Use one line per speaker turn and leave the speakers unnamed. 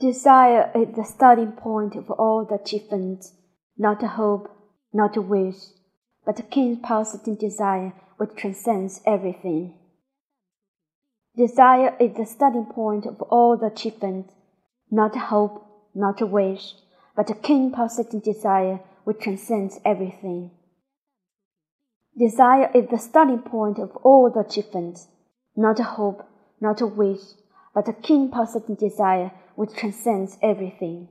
Desire is the starting point of all the achievements, not a hope, not a wish, but a keen pulsating desire which transcends everything. Desire is the starting point of all the achievements, not a hope, not a wish, but a keen pulsating desire which transcends everything. Desire is the starting point of all the achievements, not a hope, not a wish, but a keen pulsating desire which transcends everything.